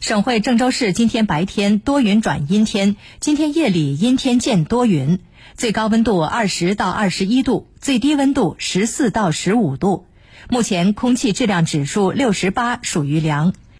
省会郑州市今天白天多云转阴天今天夜里阴天见多云最高温度二十到二十一度最低温度十四到十五度。目前空气质量指数六十八属于良